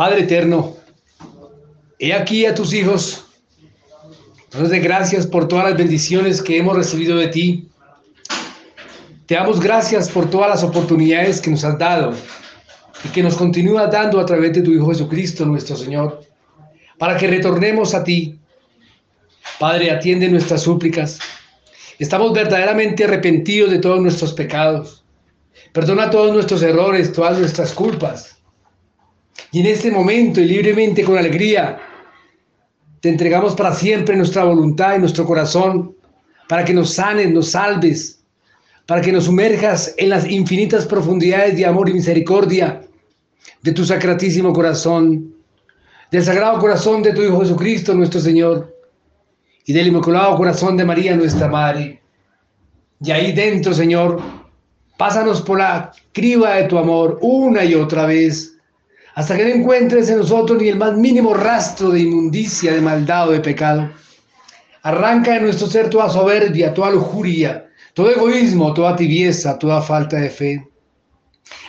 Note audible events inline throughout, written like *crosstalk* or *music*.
Padre eterno, he aquí a tus hijos. Nos de gracias por todas las bendiciones que hemos recibido de ti. Te damos gracias por todas las oportunidades que nos has dado y que nos continúas dando a través de tu Hijo Jesucristo, nuestro Señor, para que retornemos a ti. Padre, atiende nuestras súplicas. Estamos verdaderamente arrepentidos de todos nuestros pecados. Perdona todos nuestros errores, todas nuestras culpas. Y en este momento y libremente con alegría, te entregamos para siempre nuestra voluntad y nuestro corazón, para que nos sanes, nos salves, para que nos sumerjas en las infinitas profundidades de amor y misericordia de tu sacratísimo corazón, del sagrado corazón de tu Hijo Jesucristo, nuestro Señor, y del inmaculado corazón de María, nuestra Madre. Y ahí dentro, Señor, pásanos por la criba de tu amor una y otra vez hasta que no encuentres en nosotros ni el más mínimo rastro de inmundicia, de maldad o de pecado. Arranca de nuestro ser toda soberbia, toda lujuria, todo egoísmo, toda tibieza, toda falta de fe.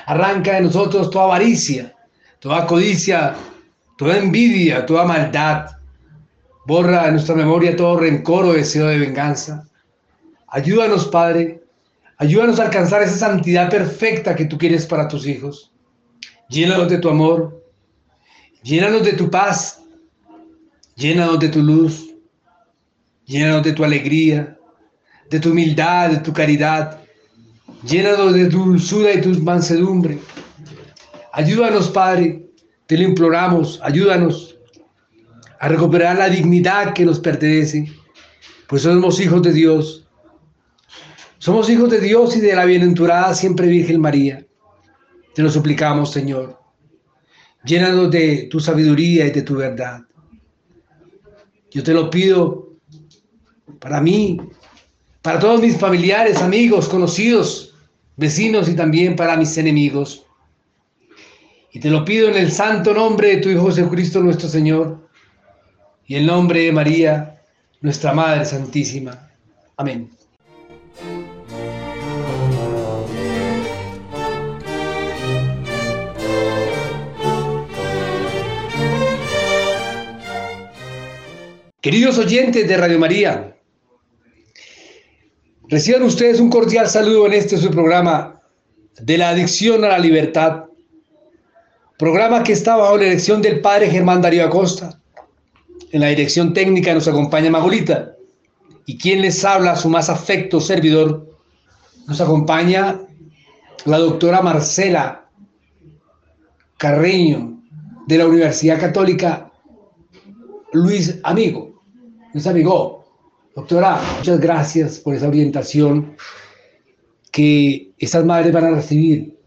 Arranca de nosotros toda avaricia, toda codicia, toda envidia, toda maldad. Borra de nuestra memoria todo rencor o deseo de venganza. Ayúdanos, Padre. Ayúdanos a alcanzar esa santidad perfecta que tú quieres para tus hijos. Llénanos de tu amor, llénanos de tu paz, llénanos de tu luz, llénanos de tu alegría, de tu humildad, de tu caridad, llénanos de tu dulzura y tu mansedumbre. Ayúdanos, Padre, te lo imploramos, ayúdanos a recuperar la dignidad que nos pertenece, pues somos hijos de Dios. Somos hijos de Dios y de la bienaventurada siempre Virgen María. Te lo suplicamos, Señor. Llénanos de tu sabiduría y de tu verdad. Yo te lo pido para mí, para todos mis familiares, amigos, conocidos, vecinos y también para mis enemigos. Y te lo pido en el santo nombre de tu Hijo Jesucristo nuestro Señor y en nombre de María, nuestra Madre Santísima. Amén. Queridos oyentes de Radio María, reciban ustedes un cordial saludo en este su programa de la adicción a la libertad, programa que está bajo la dirección del padre Germán Darío Acosta. En la dirección técnica nos acompaña Magolita y quien les habla, su más afecto servidor, nos acompaña la doctora Marcela Carreño de la Universidad Católica Luis Amigo. Luis Amigo, doctora, muchas gracias por esa orientación que estas madres van a recibir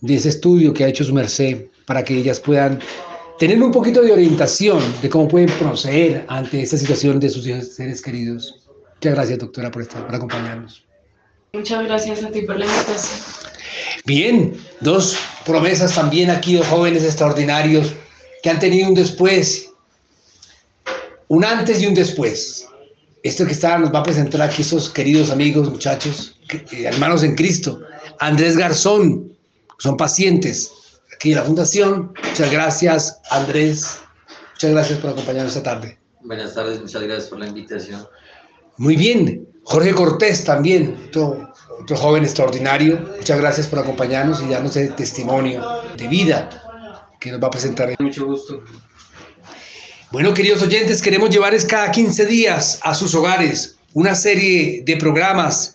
de ese estudio que ha hecho su merced para que ellas puedan tener un poquito de orientación de cómo pueden proceder ante esta situación de sus seres queridos. Muchas gracias, doctora, por, estar, por acompañarnos. Muchas gracias a ti por la invitación. Bien, dos promesas también aquí, dos jóvenes extraordinarios que han tenido un después un antes y un después. Esto que está nos va a presentar aquí esos queridos amigos, muchachos, eh, hermanos en Cristo. Andrés Garzón, son pacientes aquí en la Fundación. Muchas gracias, Andrés. Muchas gracias por acompañarnos esta tarde. Buenas tardes, muchas gracias por la invitación. Muy bien. Jorge Cortés también, otro, otro joven extraordinario. Muchas gracias por acompañarnos y darnos el testimonio de vida que nos va a presentar. Mucho gusto. Bueno, queridos oyentes, queremos llevarles cada 15 días a sus hogares una serie de programas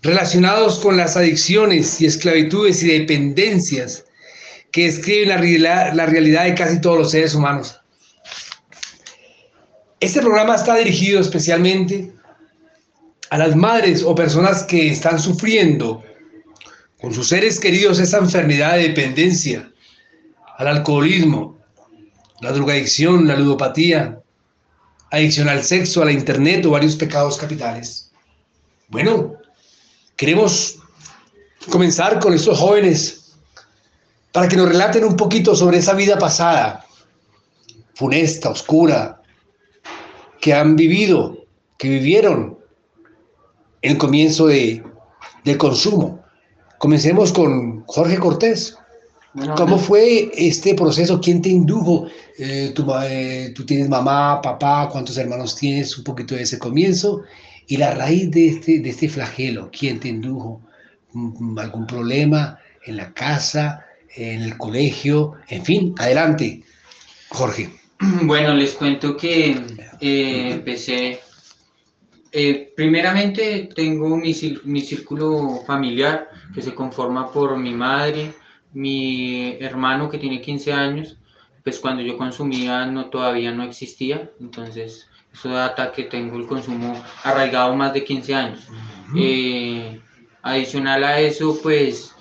relacionados con las adicciones y esclavitudes y dependencias que describen la realidad, la realidad de casi todos los seres humanos. Este programa está dirigido especialmente a las madres o personas que están sufriendo con sus seres queridos esa enfermedad de dependencia, al alcoholismo, la drogadicción, la ludopatía, adicción al sexo, a la internet o varios pecados capitales. Bueno, queremos comenzar con estos jóvenes para que nos relaten un poquito sobre esa vida pasada, funesta, oscura, que han vivido, que vivieron en el comienzo de, consumo. Comencemos con Jorge Cortés. ¿Cómo fue este proceso? ¿Quién te indujo? Eh, tu, eh, ¿Tú tienes mamá, papá? ¿Cuántos hermanos tienes? Un poquito de ese comienzo. Y la raíz de este, de este flagelo, ¿quién te indujo? ¿Algún problema en la casa, en el colegio? En fin, adelante, Jorge. *clears throat* Bueno, les cuento que eh, empecé, eh, primeramente tengo mi, mi, círculo familiar que se conforma por mi madre, mi hermano que tiene 15 años, pues cuando yo consumía no, todavía no existía, entonces eso data que tengo el consumo arraigado más de 15 años. Eh, adicional a eso, pues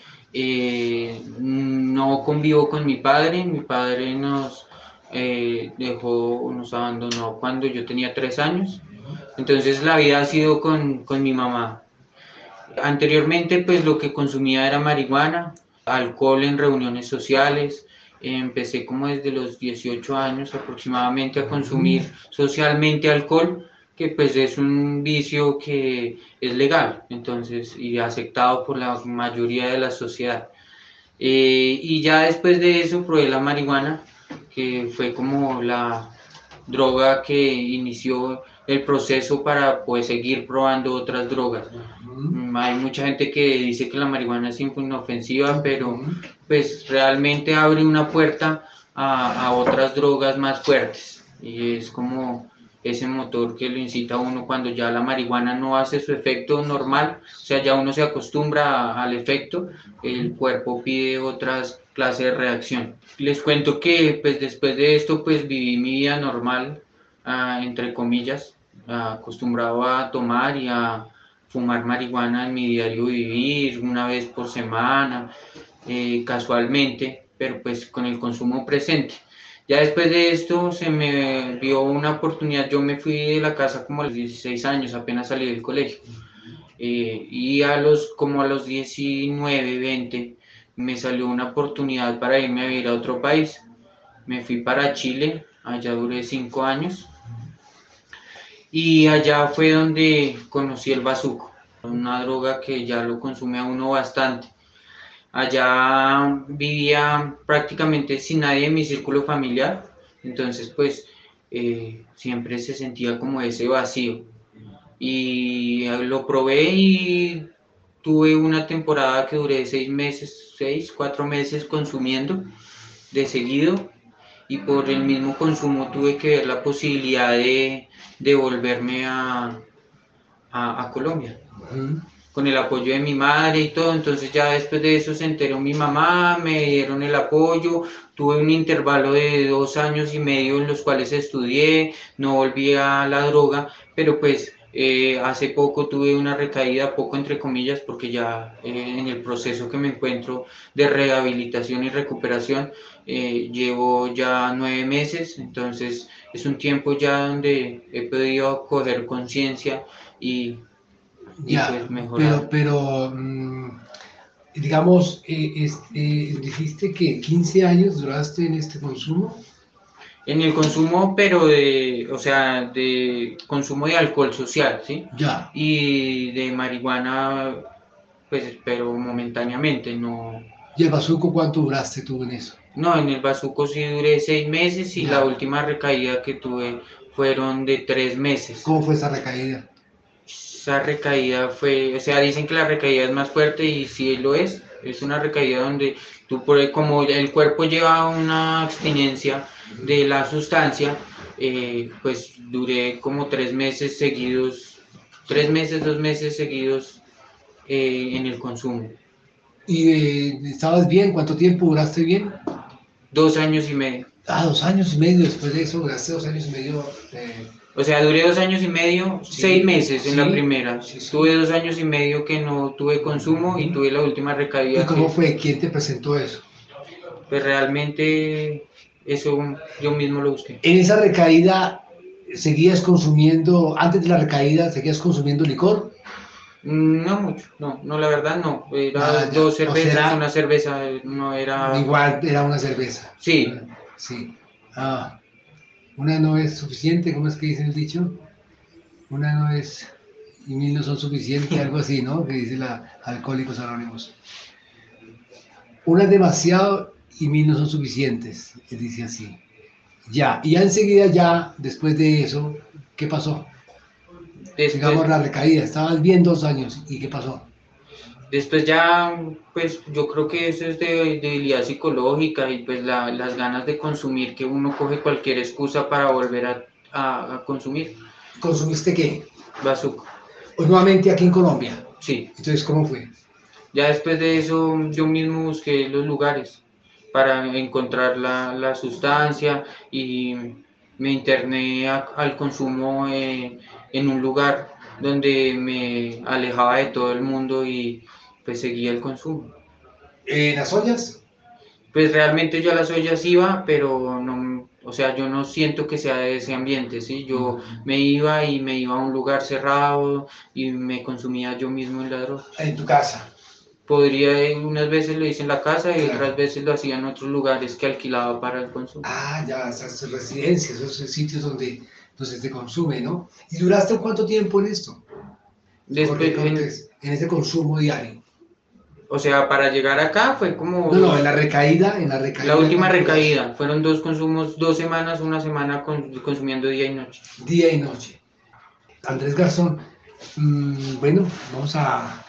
no convivo con mi padre, mi padre nos eh, dejó, nos abandonó cuando yo tenía tres años. Entonces la vida ha sido con, con mi mamá. Anteriormente pues lo que consumía era marihuana, alcohol en reuniones sociales. Empecé como desde los 18 años aproximadamente a consumir socialmente alcohol, que pues es un vicio que es legal, entonces, y aceptado por la mayoría de la sociedad. Eh, y ya después de eso probé la marihuana, que fue como la droga que inició el proceso para pues, seguir probando otras drogas. Hay mucha gente que dice que la marihuana es inofensiva, pero pues realmente abre una puerta a, a, otras drogas más fuertes y es como ese motor que lo incita a uno cuando ya la marihuana no hace su efecto normal, o sea, ya uno se acostumbra al efecto, el cuerpo pide otras clase de reacción. Les cuento que pues después de esto pues viví mi vida normal, ah, entre comillas, acostumbrado a tomar y a fumar marihuana en mi diario vivir, una vez por semana, eh, casualmente, pero pues con el consumo presente. Ya después de esto se me dio una oportunidad, yo me fui de la casa como a los 16 años, apenas salí del colegio. Eh, y a los, como a los 19, 20, me salió una oportunidad para irme a vivir a otro país. Me fui para Chile, allá duré cinco años. Y allá fue donde conocí el bazuco, una droga que ya lo consume a uno bastante. Allá vivía prácticamente sin nadie en mi círculo familiar, entonces pues eh, siempre se sentía como ese vacío. Y lo probé y tuve una temporada que duré seis meses, seis, cuatro meses consumiendo de seguido y por el mismo consumo tuve que ver la posibilidad de, de volverme a, a, Colombia. Con el apoyo de mi madre y todo, entonces ya después de eso se enteró mi mamá, me dieron el apoyo, tuve un intervalo de dos años y medio en los cuales estudié, no volví a la droga, pero pues eh, hace poco tuve una recaída, poco entre comillas, porque ya eh, en el proceso que me encuentro de rehabilitación y recuperación eh, llevo ya nueve meses, entonces es un tiempo ya donde he podido coger conciencia y, ya, pues mejorar. Pero, pero mm, digamos, este, dijiste que 15 años duraste en este consumo en el consumo, pero de, o sea, de consumo de alcohol social, ¿sí? Ya. Y de marihuana, pues, pero momentáneamente, no. ¿Y el bazuco cuánto duraste tú en eso? No, en el bazuco sí duré seis meses y la última recaída que tuve fueron de tres meses. ¿Cómo fue esa recaída? Esa recaída fue, o sea, dicen que la recaída es más fuerte y sí lo es. Es una recaída donde tú, por, como el cuerpo lleva una abstinencia, de la sustancia, eh, pues duré como tres meses seguidos, tres meses, dos meses seguidos eh, en el consumo. ¿Y eh, estabas bien? ¿Cuánto tiempo duraste bien? Dos años y medio. Ah, dos años y medio, después de eso duraste dos años y medio. O sea, duré dos años y medio, seis meses en la primera. tuve dos años y medio que no tuve consumo y tuve la última recaída. ¿Y cómo fue? ¿Quién te presentó eso? Pues realmente eso yo mismo lo busqué. En esa recaída, ¿seguías consumiendo, antes de la recaída, seguías consumiendo licor? Mm, no mucho, no, no, la verdad no. Era ah, dos cervezas, una cerveza, no era. Igual era una cerveza. Sí. Sí. Ah, una no es suficiente, ¿cómo es que dice el dicho? Una no es y mil no son suficientes, *laughs* algo así, ¿no? Que dice la Alcohólicos Anónimos. Una es demasiado y mil no son suficientes, él dice así. Ya, y ya enseguida ya, después de eso, ¿qué pasó? Después, Digamos la recaída, estabas bien dos años, ¿y qué pasó? Después ya, pues yo creo que eso es de debilidad psicológica y pues la- las ganas de consumir, que uno coge cualquier excusa para volver a, a- a consumir. ¿Consumiste qué? Bazooka. Pues nuevamente aquí en Colombia. Sí, Entonces, ¿cómo fue? ya después de eso yo mismo busqué los lugares para encontrar la, la sustancia y me interné a- al consumo eh, en un lugar donde me alejaba de todo el mundo y pues seguía el consumo. ¿En las ollas? Pues realmente yo a las ollas iba, pero no, o sea, yo no siento que sea de ese ambiente, ¿sí? Yo me iba y me iba a un lugar cerrado y me consumía yo mismo en la droga. En tu casa. Podría, eh, unas veces lo hice en la casa y Claro. otras veces lo hacía en otros lugares que alquilaba para el consumo. Ah, ya, esas residencias, esos sitios donde, donde se consume, ¿no? ¿Y duraste cuánto tiempo en esto? Después, en- en ese consumo diario. o sea, para llegar acá fue como No, no, en la recaída, en la recaída. la última ¿cuánto recaída. Fueron dos consumos, dos semanas, una semana con- consumiendo día y noche. Día y noche. Andrés Garzón, mm, bueno, vamos a,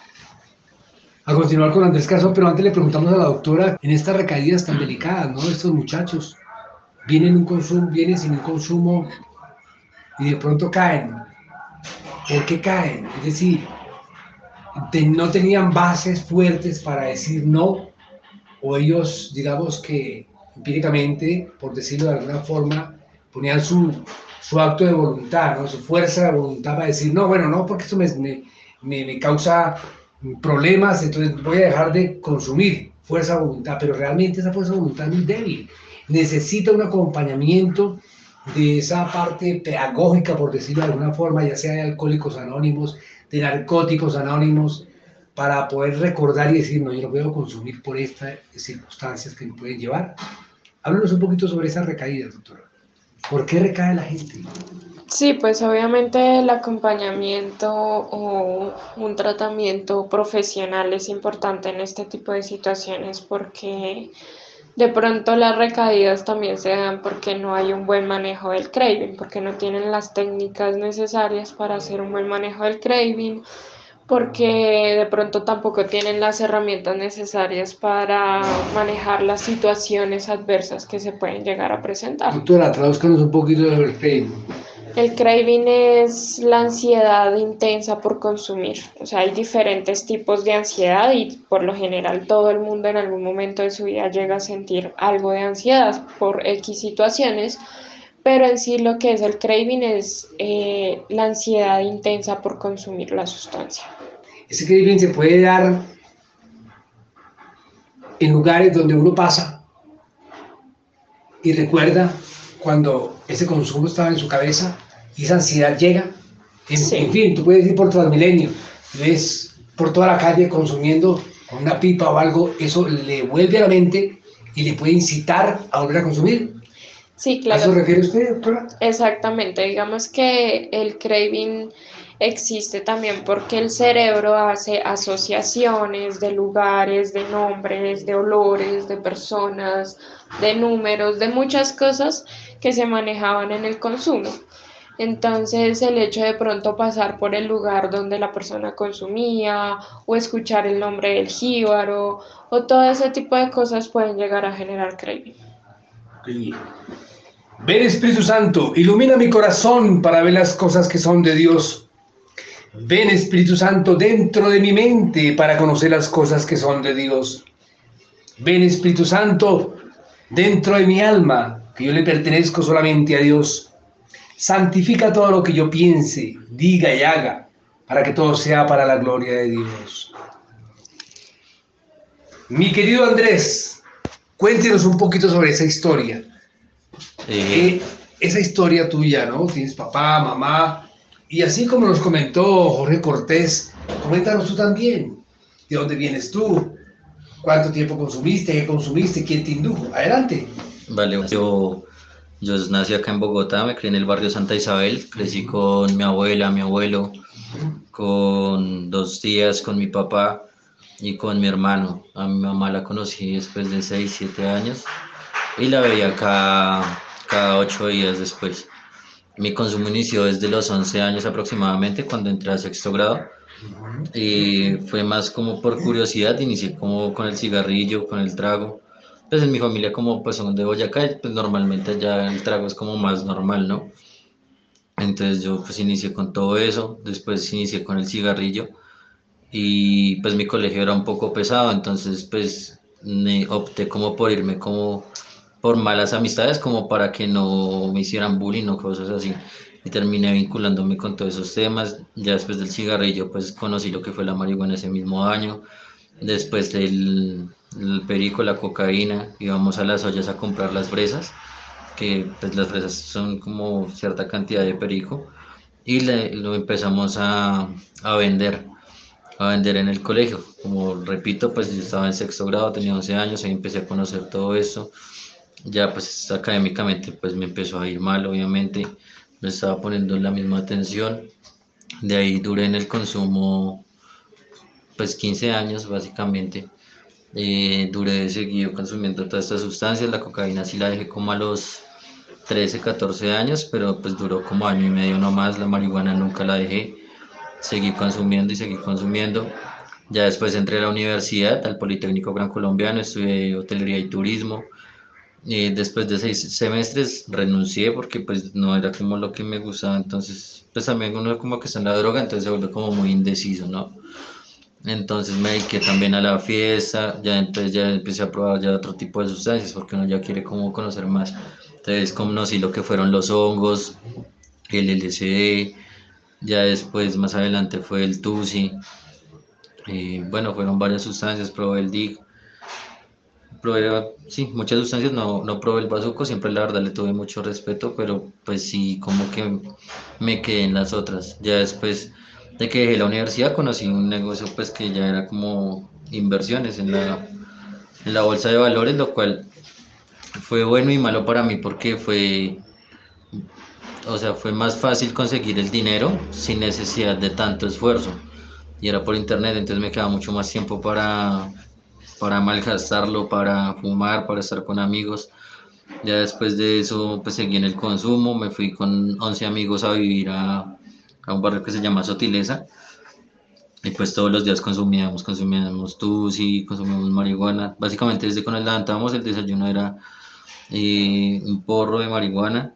a continuar con Andrés Garzón, pero antes le preguntamos a la doctora, en estas recaídas tan delicadas, ¿no? Estos muchachos vienen un consumo, vienen sin un consumo y de pronto caen. ¿Por qué caen? Es decir, no tenían bases fuertes para decir no, o ellos, digamos que empíricamente, por decirlo de alguna forma, ponían su, su acto de voluntad, ¿no? su fuerza de voluntad para decir, no, bueno, no, porque esto me, me, me- causa problemas, entonces voy a dejar de consumir fuerza voluntad, pero realmente esa fuerza de voluntad es débil. Necesita un acompañamiento de esa parte pedagógica, por decirlo de alguna forma, ya sea de alcohólicos anónimos, de narcóticos anónimos, para poder recordar y decir, no, yo no puedo consumir por estas circunstancias que me pueden llevar. Háblanos un poquito sobre esas recaídas, doctora. ¿Por qué recae la gente? Sí, pues obviamente el acompañamiento o un tratamiento profesional es importante en este tipo de situaciones porque de pronto las recaídas también se dan porque no hay un buen manejo del craving, porque no tienen las técnicas necesarias para hacer un buen manejo del craving, porque de pronto tampoco tienen las herramientas necesarias para manejar las situaciones adversas que se pueden llegar a presentar. Doctora, traduzcanos un poquito sobre el Facebook. El craving es la ansiedad intensa por consumir. O sea, hay diferentes tipos de ansiedad y por lo general todo el mundo en algún momento de su vida llega a sentir algo de ansiedad por X situaciones, pero en sí lo que es el craving es eh, la ansiedad intensa por consumir la sustancia. Ese craving se puede dar en lugares donde uno pasa y recuerda cuando ese consumo estaba en su cabeza y esa ansiedad llega. En, Sí. en fin, tú puedes ir por Transmilenio, ves por toda la calle consumiendo con una pipa o algo, eso le vuelve a la mente y le puede incitar a volver a consumir. Sí, ¿A claro. eso refiere usted, doctora? Exactamente, digamos que el craving existe también porque el cerebro hace asociaciones de lugares, de nombres, de olores, de personas, de números, de muchas cosas que se manejaban en el consumo. Entonces el hecho de pronto pasar por el lugar donde la persona consumía o escuchar el nombre del jíbaro o todo ese tipo de cosas pueden llegar a generar craving. Ven Espíritu Santo, ilumina mi corazón para ver las cosas que son de Dios. Ven Espíritu Santo dentro de mi mente para conocer las cosas que son de Dios. Ven Espíritu Santo dentro de mi alma, que yo le pertenezco solamente a Dios. Santifica todo lo que yo piense, diga y haga, para que todo sea para la gloria de Dios. Mi querido Andrés, cuéntenos un poquito sobre esa historia. Eh, Eh, esa historia tuya, ¿no? Tienes papá, mamá, y así como nos comentó Jorge Cortés, coméntanos tú también. ¿De dónde vienes tú? ¿Cuánto tiempo consumiste? ¿Qué consumiste? ¿Quién te indujo? Adelante. vale, yo, yo nací acá en Bogotá, me crié en el barrio Santa Isabel, crecí con mi abuela, mi abuelo, con dos tías, con mi papá. y con mi hermano. A mi mamá la conocí después de 6, 7 años y la veía cada, cada 8 días después. Mi consumo inició desde los 11 años aproximadamente, cuando entré a sexto grado. Y fue más como por curiosidad, inicié como con el cigarrillo, con el trago. Pues en mi familia como pues son de Boyacá, pues normalmente ya el trago es como más normal, ¿no? Entonces yo pues inicié con todo eso, después inicié con el cigarrillo y pues mi colegio era un poco pesado, entonces pues opté como por irme como por malas amistades, como para que no me hicieran bullying o cosas así. Y terminé vinculándome con todos esos temas. Ya después del cigarrillo, pues conocí lo que fue la marihuana ese mismo año. Después del el perico, la cocaína, íbamos a las ollas a comprar las fresas, que pues las fresas son como cierta cantidad de perico, y lo empezamos a, a vender a vender en el colegio. Como repito, pues yo estaba en sexto grado, tenía 11 años, ahí empecé a conocer todo eso. Ya pues académicamente pues me empezó a ir mal, obviamente, no estaba poniendo la misma atención. De ahí duré en el consumo pues 15 años básicamente. Eh, duré seguido consumiendo todas estas sustancias, la cocaína sí la dejé como a los 13, 14 años, pero pues duró como año y medio nomás, la marihuana nunca la dejé seguí consumiendo y seguí consumiendo. Ya después entré a la universidad, al Politécnico Gran Colombiano, estudié hotelería y turismo. Y después de seis semestres renuncié porque pues no era como lo que me gustaba, entonces pues también uno como que está en la droga, entonces se vuelve como muy indeciso, ¿no? Entonces me dediqué también a la fiesta, ya entonces ya empecé a probar ya otro tipo de sustancias porque uno ya quiere como conocer más. Entonces conocí lo que fueron los hongos, el LSD, ya después, más adelante, fue el Tusi. Eh, bueno, fueron varias sustancias, probé el DIG. Probé, sí, muchas sustancias, no, no probé el bazuco, siempre la verdad le tuve mucho respeto, pero pues sí, como que me quedé en las otras. Ya después de que dejé la universidad conocí un negocio pues que ya era como inversiones en la, en la bolsa de valores, lo cual fue bueno y malo para mí porque fue o sea, fue más fácil conseguir el dinero sin necesidad de tanto esfuerzo. Y era por internet, entonces me quedaba mucho más tiempo para, para malgastarlo, para fumar, para estar con amigos. Ya después de eso, pues seguí en el consumo, me fui con 11 amigos a vivir a, a un barrio que se llama Sotileza. Y pues todos los días consumíamos, consumíamos tusi, consumíamos marihuana. Básicamente desde cuando nos levantábamos el desayuno era eh, un porro de marihuana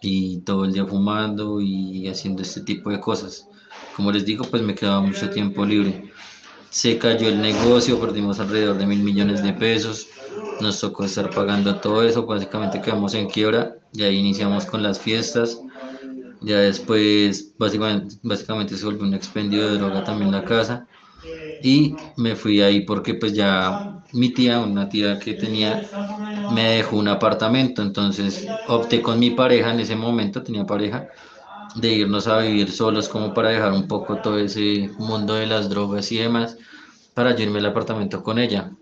y todo el día fumando y haciendo este tipo de cosas. Como les digo, pues me quedaba mucho tiempo libre. Se cayó el negocio, perdimos alrededor de mil millones de pesos, nos tocó estar pagando todo eso, básicamente quedamos en quiebra, y ahí iniciamos con las fiestas, ya después básicamente, básicamente se volvió un expendio de droga también la casa, y me fui ahí porque pues ya mi tía, una tía que tenía, me dejó un apartamento, entonces opté con mi pareja, en ese momento tenía pareja, de irnos a vivir solos como para dejar un poco todo ese mundo de las drogas y demás, para yo irme al apartamento con ella.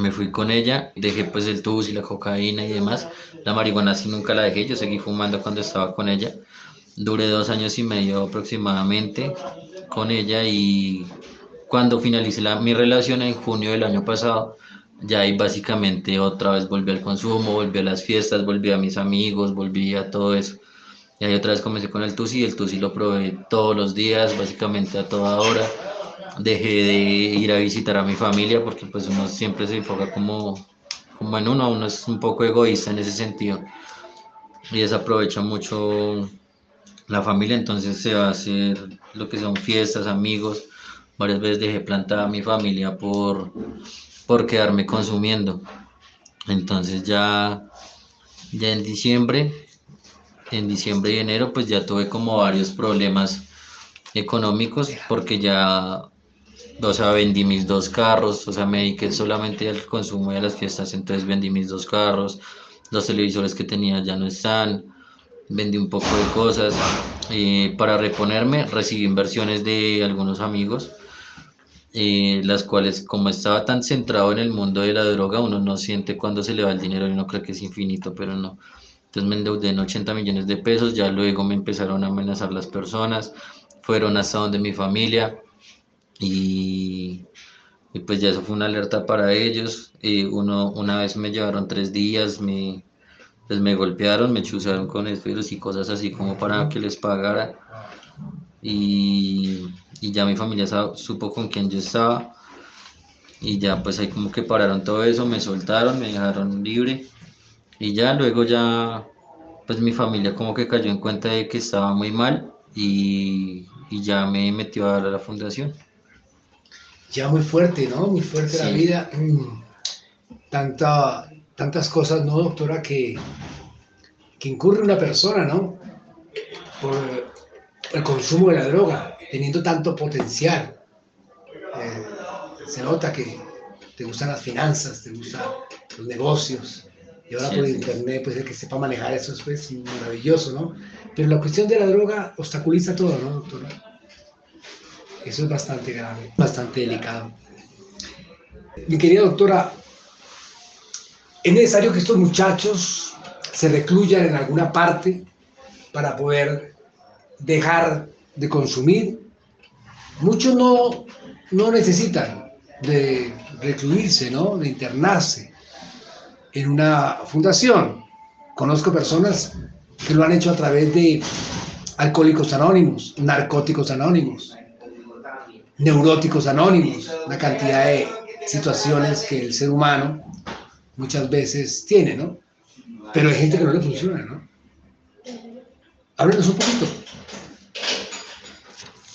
Me fui con ella, dejé pues el tubus y la cocaína y demás, la marihuana sí nunca la dejé, yo seguí fumando cuando estaba con ella, duré dos años y medio aproximadamente con ella y cuando finalicé la, mi relación en junio del año pasado, ya ahí básicamente otra vez volví al consumo, volví a las fiestas, volví a mis amigos, volví a todo eso. Y ahí otra vez comencé con el Tusi, el Tusi lo probé todos los días, básicamente a toda hora. Dejé de ir a visitar a mi familia porque pues uno siempre se enfoca como, como en uno, uno es un poco egoísta en ese sentido. Y desaprovecha mucho la familia, entonces se va a hacer lo que son fiestas, amigos, Varias veces dejé plantada a mi familia por, por quedarme consumiendo. Entonces ya, ya en diciembre, en diciembre y enero, pues ya tuve como varios problemas económicos porque ya, o sea, vendí mis dos carros, o sea, me dediqué solamente al consumo y a las fiestas, entonces vendí mis dos carros, los televisores que tenía ya no están, vendí un poco de cosas. y para reponerme recibí inversiones de algunos amigos eh, las cuales como estaba tan centrado en el mundo de la droga, uno no siente cuando se le va el dinero y uno cree que es infinito, pero no. Entonces me endeudé en 80 millones de pesos, ya luego me empezaron a amenazar las personas, fueron hasta donde mi familia y pues ya eso fue una alerta para ellos. Y uno, una vez me llevaron tres días, me, pues me golpearon, me chuzaron con esferos y cosas así como para que les pagara. Y ya mi familia supo con quién yo estaba. Y ya pues ahí como que pararon todo eso, me soltaron, me dejaron libre. Y ya luego ya pues mi familia como que cayó en cuenta de que estaba muy mal y, y ya me metió a la fundación ya muy fuerte, ¿no? Muy fuerte la vida. Mm. Tanta, tantas cosas, ¿no, doctora? Que, que incurre una persona, ¿no? Por el consumo de la droga, teniendo tanto potencial. Eh, se nota que te gustan las finanzas, te gustan los negocios. Y ahora por internet, pues el que sepa manejar eso es pues, maravilloso, ¿no? Pero la cuestión de la droga obstaculiza todo, ¿no, doctora? Eso es bastante grave, bastante delicado. Mi querida doctora, es necesario que estos muchachos se recluyan en alguna parte para poder dejar de consumir. Muchos no, no necesitan de recluirse, ¿no? de internarse en una fundación. Conozco personas que lo han hecho a través de alcohólicos anónimos, narcóticos anónimos, neuróticos anónimos, una cantidad de situaciones que el ser humano muchas veces tiene, ¿no? Pero hay gente que no le funciona, ¿no? Háblenos un poquito.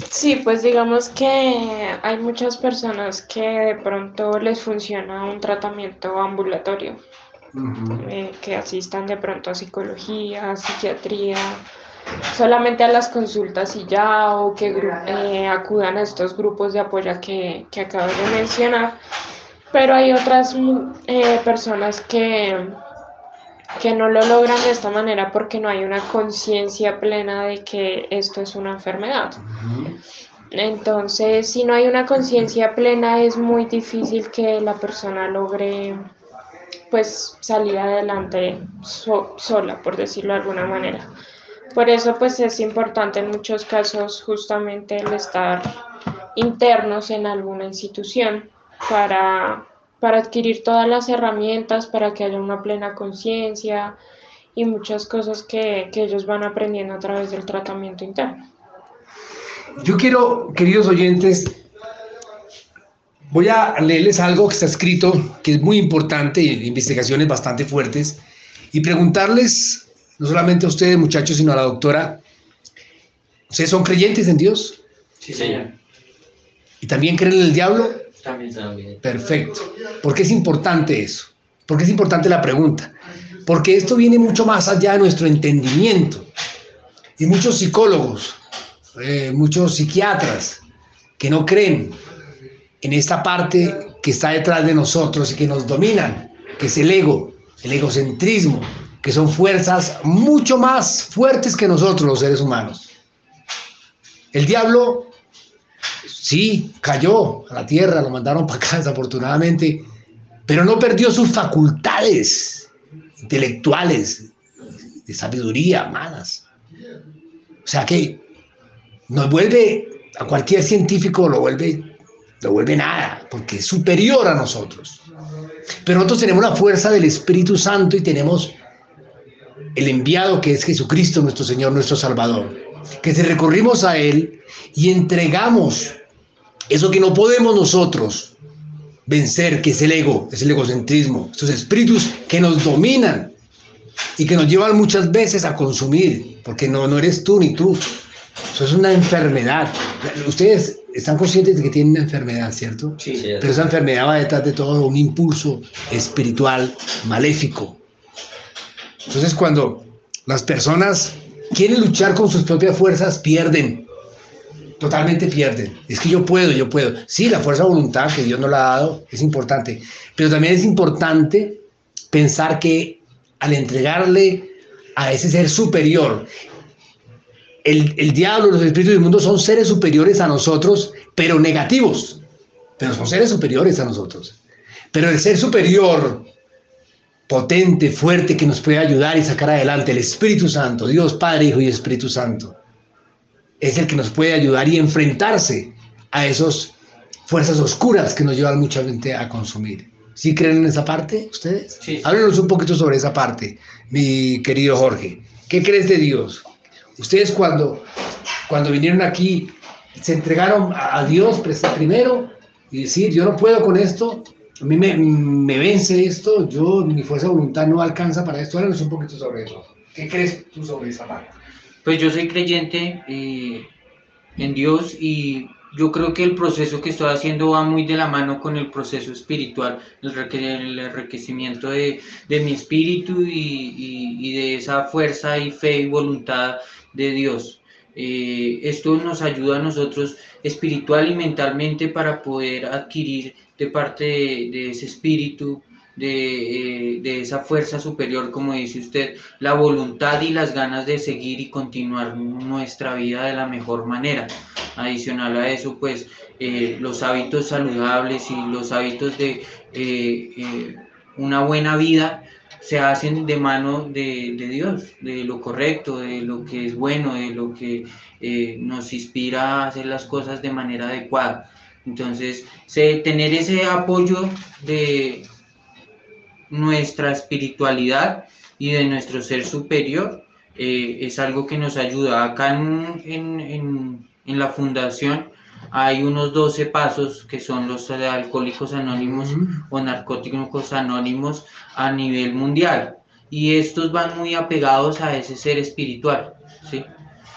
Sí, pues digamos que hay muchas personas que de pronto les funciona un tratamiento ambulatorio, eh, que asistan de pronto a psicología, psiquiatría, solamente a las consultas y ya, o que eh, acudan a estos grupos de apoyo que, que acabo de mencionar. Pero hay otras eh, personas que, que no lo logran de esta manera porque no hay una conciencia plena de que esto es una enfermedad. Entonces, si no hay una conciencia plena, es muy difícil que la persona logre pues salir adelante sola, por decirlo de alguna manera. Por eso pues es importante en muchos casos justamente el estar internos en alguna institución para, para adquirir todas las herramientas, para que haya una plena conciencia y muchas cosas que, que ellos van aprendiendo a través del tratamiento interno. Yo quiero, queridos oyentes, voy a leerles algo que está escrito, que es muy importante, investigaciones bastante fuertes, y preguntarles no solamente a ustedes, muchachos, sino a la doctora. ¿Ustedes son creyentes en Dios? Sí, señor. ¿Y también creen en el diablo? También, también. Perfecto. ¿Por qué es importante eso? ¿Por qué es importante la pregunta? Porque esto viene mucho más allá de nuestro entendimiento. Y muchos psicólogos, eh, muchos psiquiatras que no creen en esta parte que está detrás de nosotros y que nos dominan, que es el ego, el egocentrismo, que son fuerzas mucho más fuertes que nosotros los seres humanos. El diablo, sí, cayó a la tierra, lo mandaron para acá *laughs* desafortunadamente, pero no perdió sus facultades intelectuales, de sabiduría, malas. O sea que nos vuelve, a cualquier científico lo vuelve, lo vuelve nada, porque es superior a nosotros. Pero nosotros tenemos la fuerza del Espíritu Santo y tenemos el enviado que es Jesucristo nuestro Señor, nuestro Salvador. Que si recurrimos a Él y entregamos eso que no podemos nosotros vencer, que es el ego, es el egocentrismo, estos espíritus que nos dominan y que nos llevan muchas veces a consumir, porque no, no eres tú ni tú. Eso es una enfermedad. Ustedes están conscientes de que tienen una enfermedad, ¿cierto? Sí. Pero esa enfermedad va detrás de todo un impulso espiritual maléfico entonces cuando las personas quieren luchar con sus propias fuerzas, pierden. Totalmente pierden. Es que yo puedo, yo puedo. Sí, la fuerza de voluntad que Dios nos la ha dado es importante, pero también es importante pensar que al entregarle a ese ser superior, el, el diablo, los espíritus del mundo son seres superiores a nosotros, pero negativos, pero son seres superiores a nosotros. Pero el ser superior potente, fuerte, que nos puede ayudar y sacar adelante. El Espíritu Santo, Dios Padre, Hijo y Espíritu Santo, es el que nos puede ayudar y enfrentarse a esos fuerzas oscuras que nos llevan mucha gente a consumir. ¿Sí creen en esa parte ustedes? Sí. Háblenos un poquito sobre esa parte, mi querido Jorge. ¿Qué crees de Dios? Ustedes cuando, cuando vinieron aquí, se entregaron a, Dios primero y decir, yo no puedo con esto, a mí me, me, vence esto, yo, mi fuerza de voluntad no alcanza para esto. Háblanos un poquito sobre eso. ¿Qué crees tú sobre esa parte? Pues yo soy creyente eh, en Dios y yo creo que el proceso que estoy haciendo va muy de la mano con el proceso espiritual, el, enriquecimiento de, de, mi espíritu y, y, de esa fuerza y fe y voluntad de Dios. Eh, esto nos ayuda a nosotros espiritual y mentalmente para poder adquirir de parte de, ese espíritu, de, eh, de, esa fuerza superior, como dice usted, la voluntad y las ganas de seguir y continuar nuestra vida de la mejor manera. Adicional a eso, pues eh, los hábitos saludables y los hábitos de una buena vida se hacen de mano de, de, Dios, de lo correcto, de lo que es bueno, de lo que eh, nos inspira a hacer las cosas de manera adecuada. Entonces, se, tener ese apoyo de nuestra espiritualidad y de nuestro ser superior eh, es algo que nos ayuda. Acá en, en, en, en, la fundación hay unos 12 pasos que son los de alcohólicos anónimos uh -huh. o narcóticos anónimos a nivel mundial y estos van muy apegados a ese ser espiritual, ¿sí?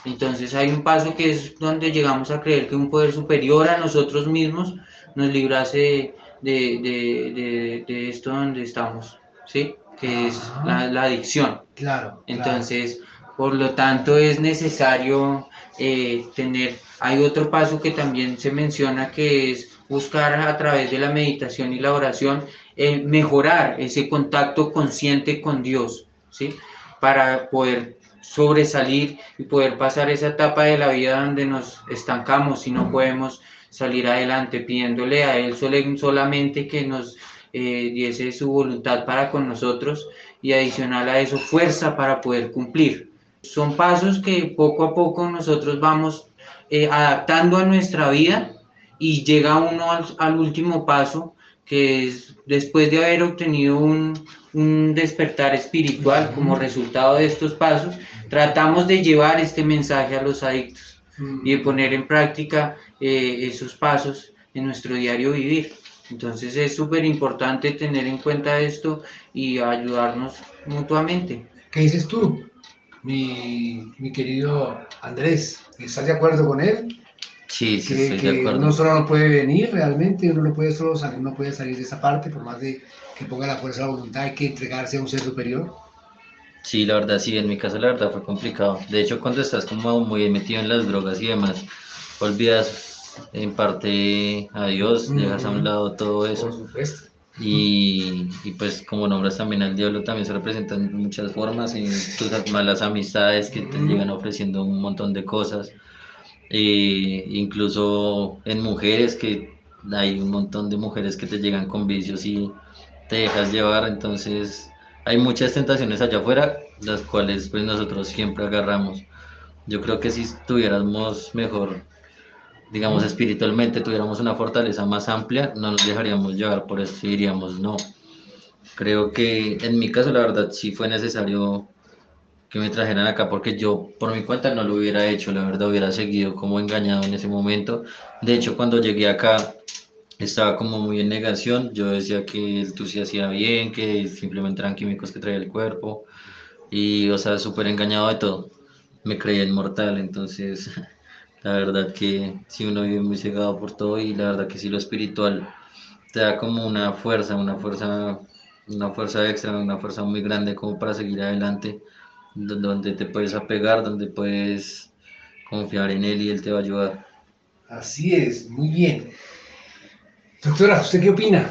Entonces hay un paso que es donde llegamos a creer que un poder superior a nosotros mismos nos librase de, de, de, de esto donde estamos, ¿sí? Que es la, la adicción. Claro. Entonces, claro. Por lo tanto, es necesario eh, tener... Hay otro paso que también se menciona que es buscar a través de la meditación y la oración eh, mejorar ese contacto consciente con Dios, ¿sí? Para poder sobresalir y poder pasar esa etapa de la vida donde nos estancamos y no podemos salir adelante, pidiéndole a Él solamente que nos eh, diese su voluntad para con nosotros y adicional a eso fuerza para poder cumplir. Son pasos que poco a poco nosotros vamos eh, adaptando a nuestra vida y llega uno al, al, último paso que es después de haber obtenido un, un despertar espiritual como resultado de estos pasos, tratamos de llevar este mensaje a los adictos y de poner en práctica eh, esos pasos en nuestro diario vivir. Entonces es súper importante tener en cuenta esto y ayudarnos mutuamente. ¿Qué dices tú, mi, mi querido Andrés? ¿Estás de acuerdo con él? Sí, sí, que, estoy que de acuerdo. uno solo no puede venir realmente, uno no puede solo salir, no puede salir de esa parte, por más de que ponga la fuerza de la voluntad, hay que entregarse a un ser superior. Sí, la verdad, sí, en mi caso la verdad fue complicado. De hecho, cuando estás como muy metido en las drogas y demás, olvidas en parte a Dios, dejas a un lado todo Por eso. supuesto. Y, y pues como nombras también al diablo, también se representan en muchas formas, y tus malas amistades que te llegan ofreciendo un montón de cosas. Eh, incluso en mujeres que hay un montón de mujeres que te llegan con vicios y te dejas llevar, entonces hay muchas tentaciones allá afuera, las cuales pues nosotros siempre agarramos. Yo creo que si estuviéramos mejor, digamos espiritualmente, tuviéramos una fortaleza más amplia, no nos dejaríamos llevar por eso y diríamos no. Creo que en mi caso la verdad sí fue necesario que me trajeran acá porque yo por mi cuenta no lo hubiera hecho, la verdad hubiera seguido como engañado en ese momento. De hecho cuando llegué acá estaba como muy en negación, yo decía que el TUSI hacía bien, que simplemente eran químicos que traía el cuerpo y o sea súper engañado de todo, me creía inmortal, entonces *laughs* la verdad que sí uno vive muy cegado por todo y la verdad que sí lo espiritual te da como una fuerza, una fuerza, una fuerza extra, una fuerza muy grande como para seguir adelante donde te puedes apegar, donde puedes confiar en él y él te va a ayudar. Así es, muy bien. Doctora, ¿usted qué opina?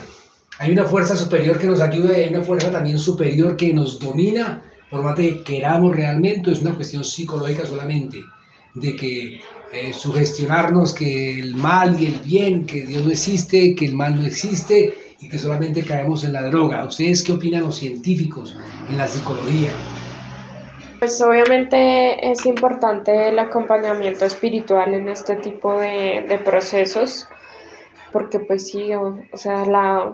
¿Hay una fuerza superior que nos ayuda y hay una fuerza también superior que nos domina? Por más que queramos realmente, es una cuestión psicológica solamente, de que eh, sugestionarnos que el mal y el bien, que Dios no existe, que el mal no existe y que solamente caemos en la droga. ¿Ustedes qué opinan los científicos en la psicología? Pues obviamente es importante el acompañamiento espiritual en este tipo de, de procesos. porque pues sí, o, sea, la,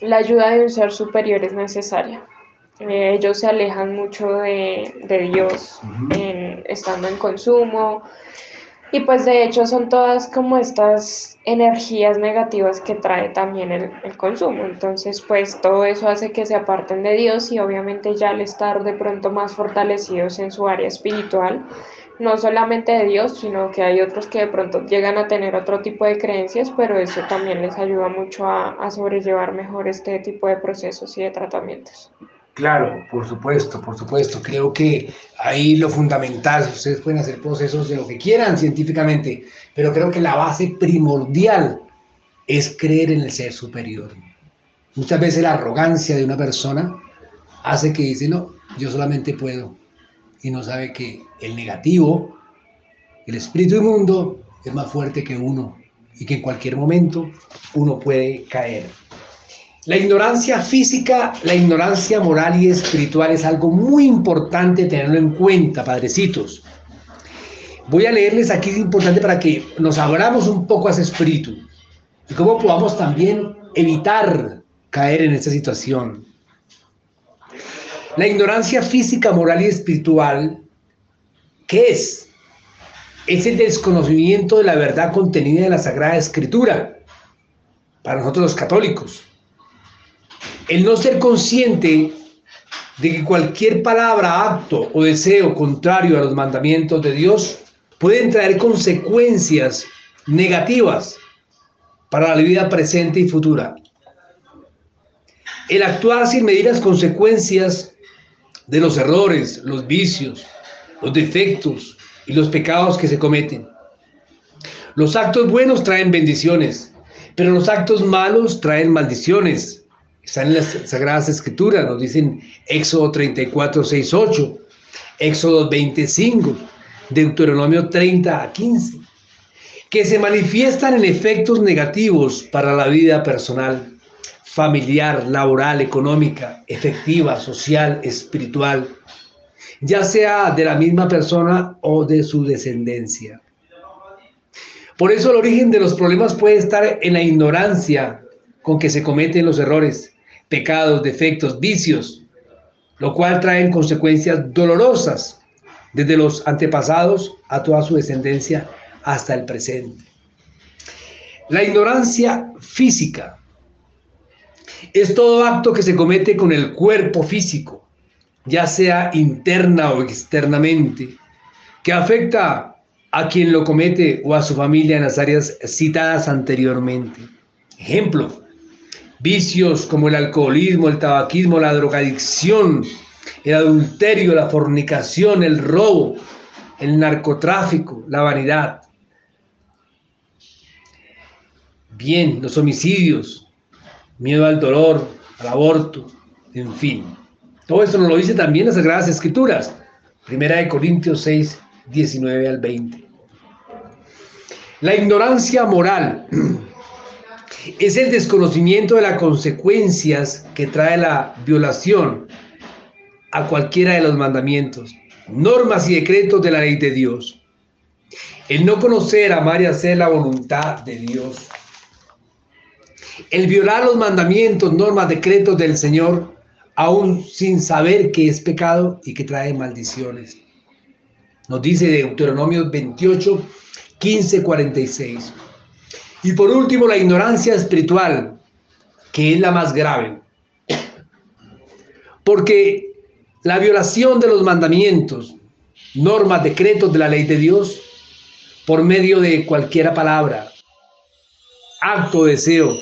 la, ayuda de un ser superior es necesaria. Eh, ellos se alejan mucho de, de Dios en, estando en consumo y pues de hecho son todas como estas energías negativas que trae también el, el, consumo. Entonces pues todo eso hace que se aparten de Dios y obviamente ya al estar de pronto más fortalecidos en su área espiritual, no solamente de Dios, sino que hay otros que de pronto llegan a tener otro tipo de creencias, pero eso también les ayuda mucho a, a sobrellevar mejor este tipo de procesos y de tratamientos. Claro, por supuesto, por supuesto. Creo que ahí lo fundamental, ustedes pueden hacer procesos de lo que quieran científicamente, pero creo que la base primordial es creer en el ser superior. Muchas veces la arrogancia de una persona hace que dice, no, yo solamente puedo, y no sabe que el negativo, el espíritu inmundo, es más fuerte que uno y que en cualquier momento uno puede caer. La ignorancia física, la ignorancia moral y espiritual es algo muy importante tenerlo en cuenta, padrecitos. Voy a leerles aquí, es importante para que nos abramos un poco a ese espíritu y cómo podamos también evitar caer en esta situación. La ignorancia física, moral y espiritual, ¿qué es? Es el desconocimiento de la verdad contenida en la Sagrada Escritura, para nosotros los católicos. El no ser consciente de que cualquier palabra, acto o deseo contrario a los mandamientos de Dios pueden traer consecuencias negativas para la vida presente y futura. El actuar sin medir las consecuencias de los errores, los vicios, los defectos y los pecados que se cometen. Los actos buenos traen bendiciones, pero los actos malos traen maldiciones. Están en las Sagradas Escrituras, nos dicen Éxodo 34, 6, 8, Éxodo 25, Deuteronomio 30 a 15, que se manifiestan en efectos negativos para la vida personal familiar, laboral, económica, efectiva, social, espiritual, ya sea de la misma persona o de su descendencia. Por eso el origen de los problemas puede estar en la ignorancia con que se cometen los errores, pecados, defectos, vicios, lo cual traen consecuencias dolorosas desde los antepasados a toda su descendencia hasta el presente. La ignorancia física es todo acto que se comete con el cuerpo físico, ya sea interna o externamente, que afecta a quien lo comete o a su familia en las áreas citadas anteriormente. Ejemplo, vicios como el alcoholismo, el tabaquismo, la drogadicción, el adulterio, la fornicación, el robo, el narcotráfico, la vanidad. Bien, los homicidios, miedo al dolor, al aborto, en fin. Todo esto nos lo dice también las Sagradas Escrituras. Primera de Corintios 6, 19 al 20. La ignorancia moral *clears throat* es el desconocimiento de las consecuencias que trae la violación a cualquiera de los mandamientos, normas y decretos de la ley de Dios. El no conocer, amar y hacer la voluntad de Dios el violar los mandamientos, normas, decretos del Señor, aún sin saber que es pecado y que trae maldiciones. Nos dice Deuteronomio 28, 15, 46. Y por último, la ignorancia espiritual, que es la más grave. Porque la violación de los mandamientos, normas, decretos de la ley de Dios, por medio de cualquier palabra, acto, deseo,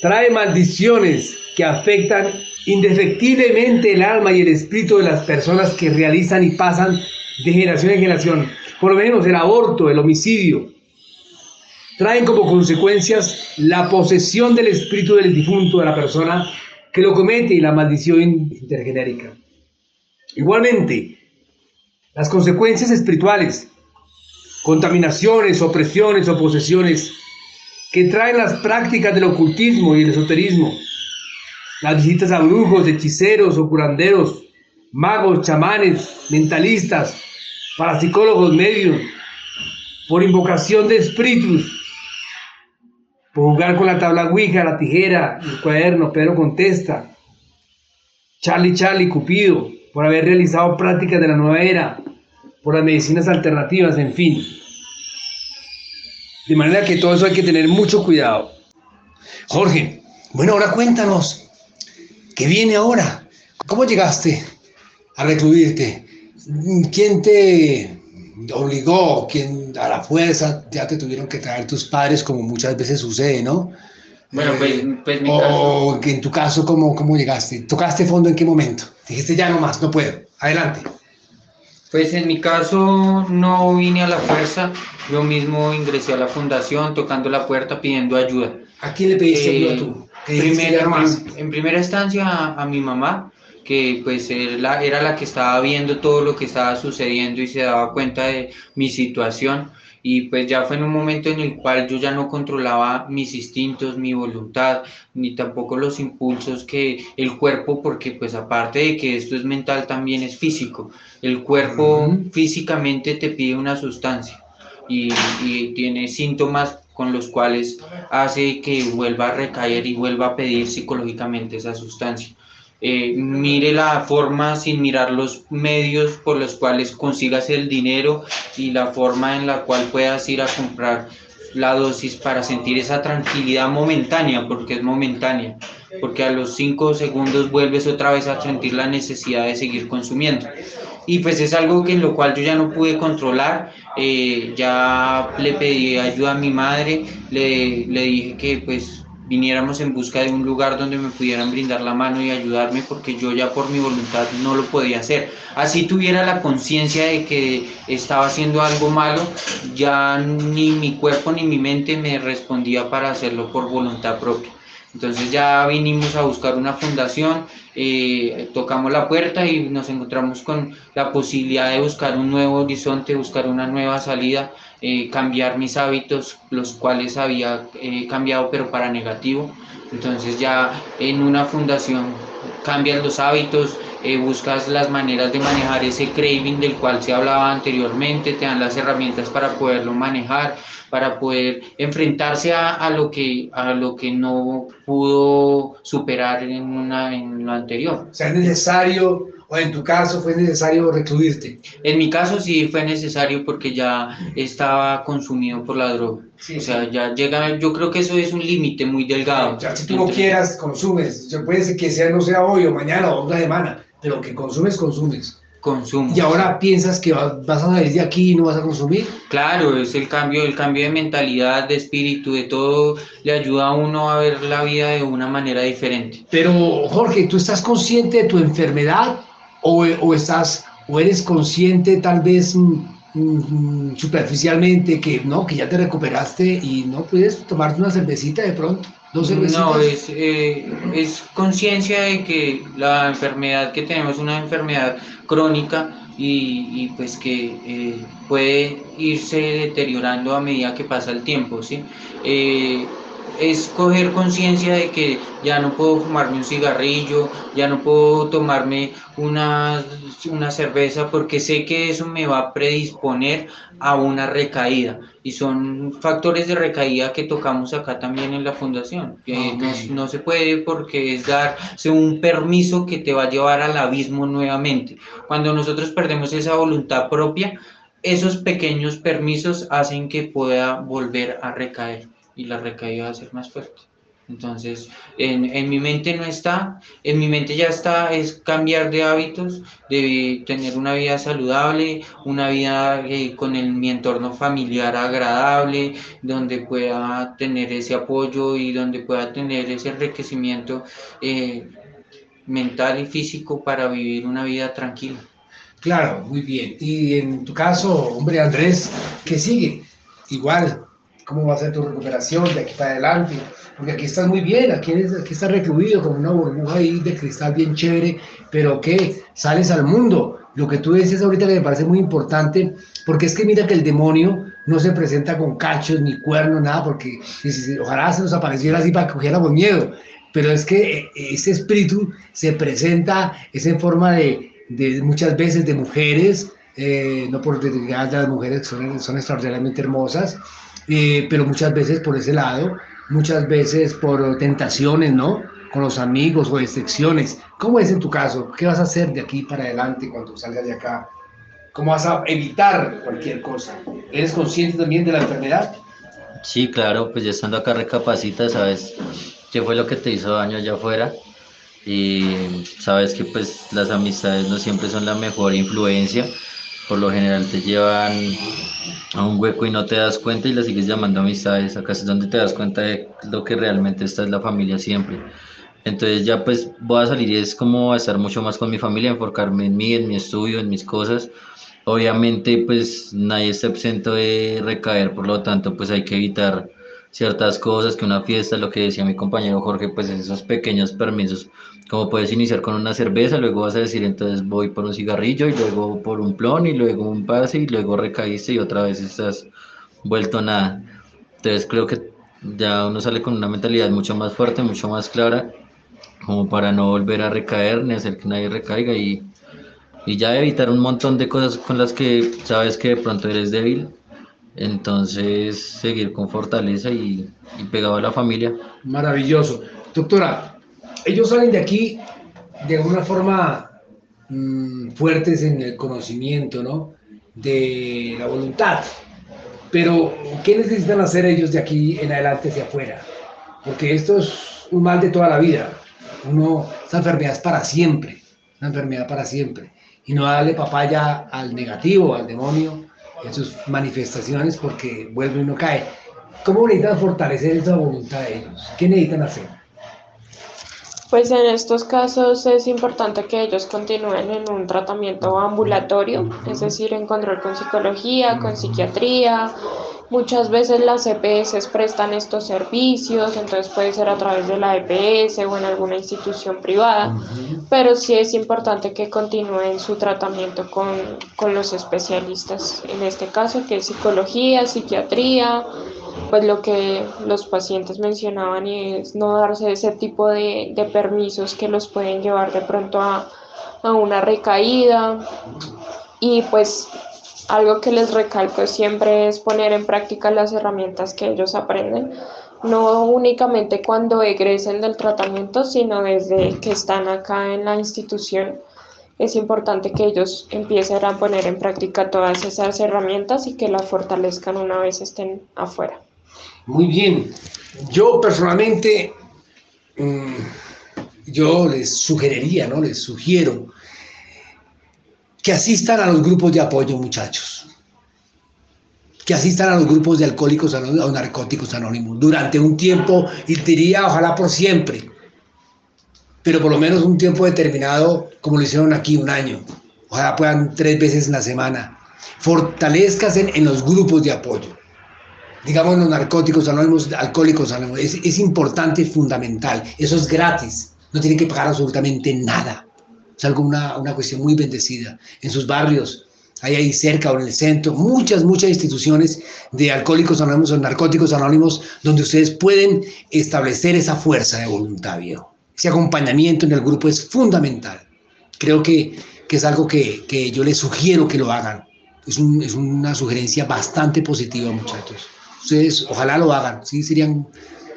trae maldiciones que afectan indefectiblemente el alma y el espíritu de las personas que realizan y pasan de generación en generación. Por lo menos el aborto, el homicidio, traen como consecuencias la posesión del espíritu del difunto de la persona que lo comete y la maldición intergenérica. Igualmente, las consecuencias espirituales, contaminaciones, opresiones o posesiones que traen las prácticas del ocultismo y el esoterismo, las visitas a brujos, hechiceros o curanderos, magos, chamanes, mentalistas, parapsicólogos medios, por invocación de espíritus por jugar con la tabla Ouija, la tijera, el cuaderno, Pedro contesta. Charlie Charlie, Cupido, por haber realizado prácticas de la nueva era, por las medicinas alternativas, en fin. De manera que todo eso hay que tener mucho cuidado. Jorge, bueno, ahora cuéntanos, ¿qué viene ahora? ¿Cómo llegaste a recluirte? ¿Quién te obligó? ¿Quién a la fuerza ya te tuvieron que traer tus padres, como muchas veces sucede, ¿no? Bueno, pues, Eh, pues mi o caso, que en tu caso, ¿cómo, ¿cómo llegaste? ¿Tocaste fondo en qué momento? Dijiste, ya no más, no puedo. Adelante. pues en mi caso no vine a la fuerza, yo mismo ingresé a la fundación tocando la puerta pidiendo ayuda. ¿A quién le pediste Eh, ayuda tú? Más. en, en primera instancia a, a mi mamá, que pues era la, era la que estaba viendo todo lo que estaba sucediendo y se daba cuenta de mi situación. Y pues ya fue en un momento en el cual yo ya no controlaba mis instintos, mi voluntad, ni tampoco los impulsos que el cuerpo, porque pues aparte de que esto es mental, también es físico. El cuerpo físicamente te pide una sustancia y, y tiene síntomas con los cuales hace que vuelva a recaer y vuelva a pedir psicológicamente esa sustancia. Eh, mire la forma sin mirar los medios por los cuales consigas el dinero y la forma en la cual puedas ir a comprar la dosis para sentir esa tranquilidad momentánea, porque es momentánea, porque a los cinco segundos vuelves otra vez a sentir la necesidad de seguir consumiendo. Y pues es algo que en lo cual yo ya no pude controlar, eh, ya le pedí ayuda a mi madre, le, le dije que pues viniéramos en busca de un lugar donde me pudieran brindar la mano y ayudarme porque yo ya por mi voluntad no lo podía hacer. Así tuviera la conciencia de que estaba haciendo algo malo, ya ni mi cuerpo ni mi mente me respondía para hacerlo por voluntad propia. Entonces ya vinimos a buscar una fundación, eh, tocamos la puerta y nos encontramos con la posibilidad de buscar un nuevo horizonte, buscar una nueva salida, eh, cambiar mis hábitos, los cuales había eh, cambiado pero para negativo. Entonces ya en una fundación cambias los hábitos, eh, buscas las maneras de manejar ese craving del cual se hablaba anteriormente, te dan las herramientas para poderlo manejar, para poder enfrentarse a, a lo, que, a lo que no pudo superar en, una, en lo anterior. O sea, es necesario, o en tu caso fue necesario recluirte. En mi caso sí fue necesario porque ya estaba consumido por la droga. Sí, o sea, ya llega, yo creo que eso es un límite muy delgado. Ya, si tú no quieras, consumes. Ya puede ser que sea, no sea hoy o mañana o una semana, pero que consumes, consumes. Consumo. Y ahora piensas que va- vas a salir de aquí y no vas a consumir. Claro, es el cambio, el cambio de mentalidad, de espíritu, de todo, le ayuda a uno a ver la vida de una manera diferente. Pero Jorge, ¿tú estás consciente de tu enfermedad o, o estás o eres consciente tal vez mm, mm, superficialmente que no, que ya te recuperaste y no puedes tomarte una cervecita de pronto? Dos cervecitas. No, es, eh, es conciencia de que la enfermedad que tenemos es una enfermedad crónica y, y pues que eh, puede irse deteriorando a medida que pasa el tiempo, ¿sí? Eh, es coger conciencia de que ya no puedo fumarme un cigarrillo, ya no puedo tomarme una, una cerveza porque sé que eso me va a predisponer a una recaída y son factores de recaída que tocamos acá también en la fundación. que Ok. no, no se puede porque es darse un permiso que te va a llevar al abismo nuevamente. Cuando nosotros perdemos esa voluntad propia, esos pequeños permisos hacen que pueda volver a recaer y la recaída va a ser más fuerte. Entonces, en, en mi mente no está, en mi mente ya está, es cambiar de hábitos, de tener una vida saludable, una vida eh, con el, mi entorno familiar agradable, donde pueda tener ese apoyo y donde pueda tener ese enriquecimiento eh, mental y físico para vivir una vida tranquila. Claro, muy bien. Y en tu caso, hombre Andrés, ¿qué sigue? Igual, ¿cómo va a ser tu recuperación de aquí para adelante? Porque aquí estás muy bien, aquí, aquí estás recluido con una burbuja ahí de cristal bien chévere, pero ¿qué? Sales al mundo. Lo que tú decías ahorita que me parece muy importante, porque es que mira que el demonio no se presenta con cachos ni cuernos, nada, porque ojalá se nos apareciera así para que cogiéramos miedo. Pero es que eh, ese espíritu se presenta, es en forma de, de muchas veces de mujeres, eh, no por denigrar a las mujeres que son, son extraordinariamente hermosas, eh, pero muchas veces por ese lado, muchas veces por tentaciones, ¿no? Con los amigos o excepciones. ¿Cómo es en tu caso? ¿Qué vas a hacer de aquí para adelante cuando salgas de acá? ¿Cómo vas a evitar cualquier cosa? ¿Eres consciente también de la enfermedad? Sí, claro, pues ya estando acá recapacita, sabes qué fue lo que te hizo daño allá afuera y sabes que pues las amistades no siempre son la mejor influencia, por lo general te llevan a un hueco y no te das cuenta y la sigues llamando amistades, acá es donde te das cuenta de lo que realmente está es la familia siempre. Entonces ya pues voy a salir y es como a estar mucho más con mi familia, enfocarme en mí, en mi estudio, en mis cosas. Obviamente pues nadie está exento de recaer, por lo tanto pues hay que evitar ciertas cosas, que una fiesta, lo que decía mi compañero Jorge, pues esos pequeños permisos, como puedes iniciar con una cerveza, luego vas a decir entonces voy por un cigarrillo y luego por un plon y luego un pase y luego recaíste y otra vez estás vuelto nada. Entonces creo que ya uno sale con una mentalidad mucho más fuerte, mucho más clara, como para no volver a recaer ni hacer que nadie recaiga y, y ya evitar un montón de cosas con las que sabes que de pronto eres débil entonces, seguir con fortaleza y, pegado a la familia. Maravilloso. Doctora, ellos salen de aquí de alguna forma mm, fuertes en el conocimiento, ¿no? De la voluntad. Pero, ¿qué necesitan hacer ellos de aquí en adelante hacia afuera? Porque esto es un mal de toda la vida. Uno, esa enfermedad es para siempre, una enfermedad para siempre. Y no darle papaya al negativo, al demonio, en sus manifestaciones porque vuelve y no cae. ¿Cómo necesitan fortalecer esa voluntad de ellos? ¿Qué necesitan hacer? Pues en estos casos es importante que ellos continúen en un tratamiento ambulatorio, es decir, en control con psicología, con psiquiatría, Muchas veces las EPS prestan estos servicios, entonces puede ser a través de la EPS o en alguna institución privada, pero sí es importante que continúen su tratamiento con, con, los especialistas, en este caso que es psicología, psiquiatría, pues lo que los pacientes mencionaban es no darse ese tipo de, de permisos que los pueden llevar de pronto a, a una recaída y pues algo que les recalco siempre es poner en práctica las herramientas que ellos aprenden, no únicamente cuando egresen del tratamiento, sino desde que están acá en la institución. Es importante que ellos empiecen a poner en práctica todas esas herramientas y que las fortalezcan una vez estén afuera. Muy bien. Yo personalmente, mm, yo les sugeriría, ¿no? Les sugiero que asistan a los grupos de apoyo, muchachos. Que asistan a los grupos de alcohólicos o narcóticos anónimos durante un tiempo, y diría, ojalá por siempre, pero por lo menos un tiempo determinado, como lo hicieron aquí, un año. Ojalá puedan tres veces en la semana. Fortalezcan en los grupos de apoyo. Digamos, los narcóticos anónimos, alcohólicos anónimos. Es, importante fundamental. Eso es gratis. No tienen que pagar absolutamente nada es algo, una, una cuestión muy bendecida. En sus barrios, hay ahí cerca o en el centro, muchas, muchas instituciones de alcohólicos anónimos o narcóticos anónimos donde ustedes pueden establecer esa fuerza de voluntad, viejo. Ese acompañamiento en el grupo es fundamental. Creo que, que es algo que, que, yo les sugiero que lo hagan. Es, un, es, una sugerencia bastante positiva, muchachos. Ustedes ojalá lo hagan, ¿sí? ¿Serían,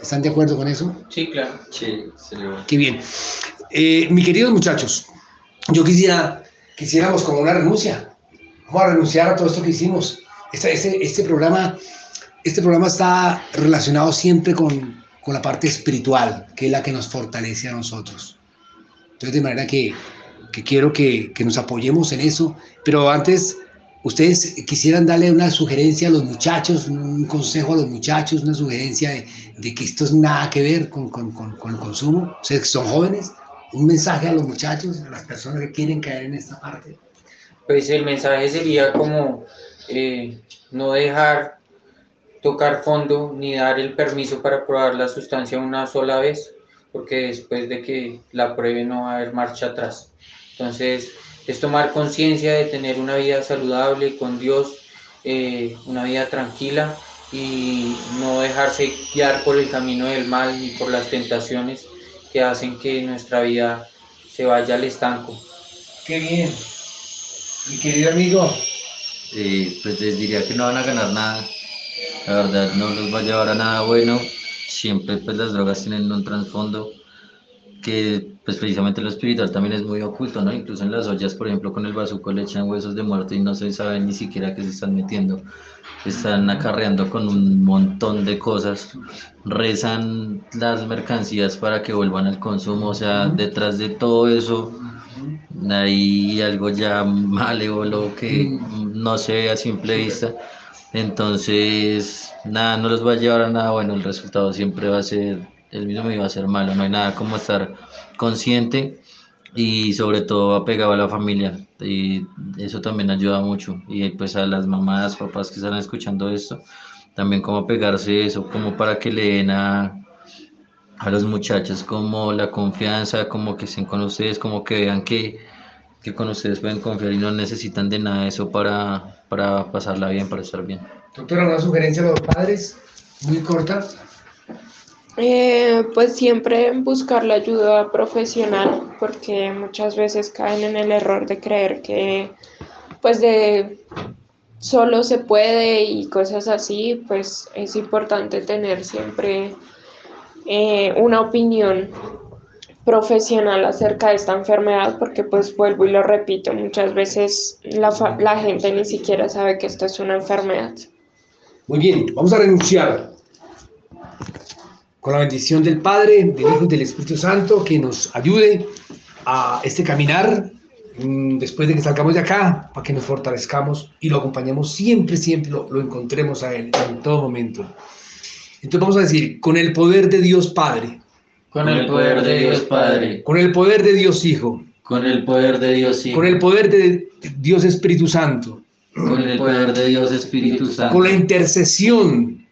¿Están de acuerdo con eso? Sí, claro. Sí, sería Qué bien. Eh, mis queridos muchachos, yo quisiera, quisiéramos como una renuncia. Vamos a renunciar a todo esto que hicimos. Este, este, este programa, este programa está relacionado siempre con, con, la parte espiritual, que es la que nos fortalece a nosotros. Entonces, de manera que, que quiero que, que nos apoyemos en eso. Pero antes, ustedes quisieran darle una sugerencia a los muchachos, un consejo a los muchachos, una sugerencia de, que esto es nada que ver con, con, con, con el consumo. Ustedes que son jóvenes, un mensaje a los muchachos, a las personas que quieren caer en esta parte? Pues el mensaje sería como eh, no dejar tocar fondo ni dar el permiso para probar la sustancia una sola vez, porque después de que la pruebe no va a haber marcha atrás. Entonces, es tomar conciencia de tener una vida saludable con Dios, eh, una vida tranquila y no dejarse guiar por el camino del mal ni por las tentaciones, que hacen que nuestra vida se vaya al estanco. Qué bien. Mi querido amigo. pues les diría que no van a ganar nada. La verdad no los va a llevar a nada bueno. siempre pues las drogas tienen un trasfondo que pues precisamente lo espiritual también es muy oculto, ¿no? Incluso en las ollas, por ejemplo, con el bazuco le echan huesos de muerte y no se sabe ni siquiera qué se están metiendo. Están acarreando con un montón de cosas, rezan las mercancías para que vuelvan al consumo, o sea, detrás de todo eso hay algo ya malévolo que no se ve a simple vista. Entonces, nada, no los va a llevar a nada bueno, el resultado siempre va a ser el mismo me iba a ser malo, no hay nada como estar consciente y sobre todo apegado a la familia y eso también ayuda mucho y pues a las mamás, papás que están escuchando esto, también como apegarse eso, como para que le den a, a los muchachos como la confianza, como que estén con ustedes, como que vean que, que con ustedes pueden confiar y no necesitan de nada de eso para, para pasarla bien, para estar bien. Doctora, una sugerencia a los padres, muy corta. Eh, pues siempre buscar la ayuda profesional, porque muchas veces caen en el error de creer que pues de solo se puede y cosas así, pues es importante tener siempre eh, una opinión profesional acerca de esta enfermedad, porque pues vuelvo y lo repito, muchas veces la, la gente ni siquiera sabe que esto es una enfermedad. Muy bien, vamos a renunciar con la bendición del Padre, del Hijo y del Espíritu Santo, que nos ayude a este caminar mm, después de que salgamos de acá, para que nos fortalezcamos y lo acompañemos siempre, siempre lo, lo encontremos a Él en todo momento. Entonces vamos a decir, con el poder de Dios Padre, Con el poder de Dios Padre, con el poder de Dios Hijo, con el poder de Dios Hijo, con el poder de Dios Espíritu Santo, con el poder de Dios Espíritu Santo, con la intercesión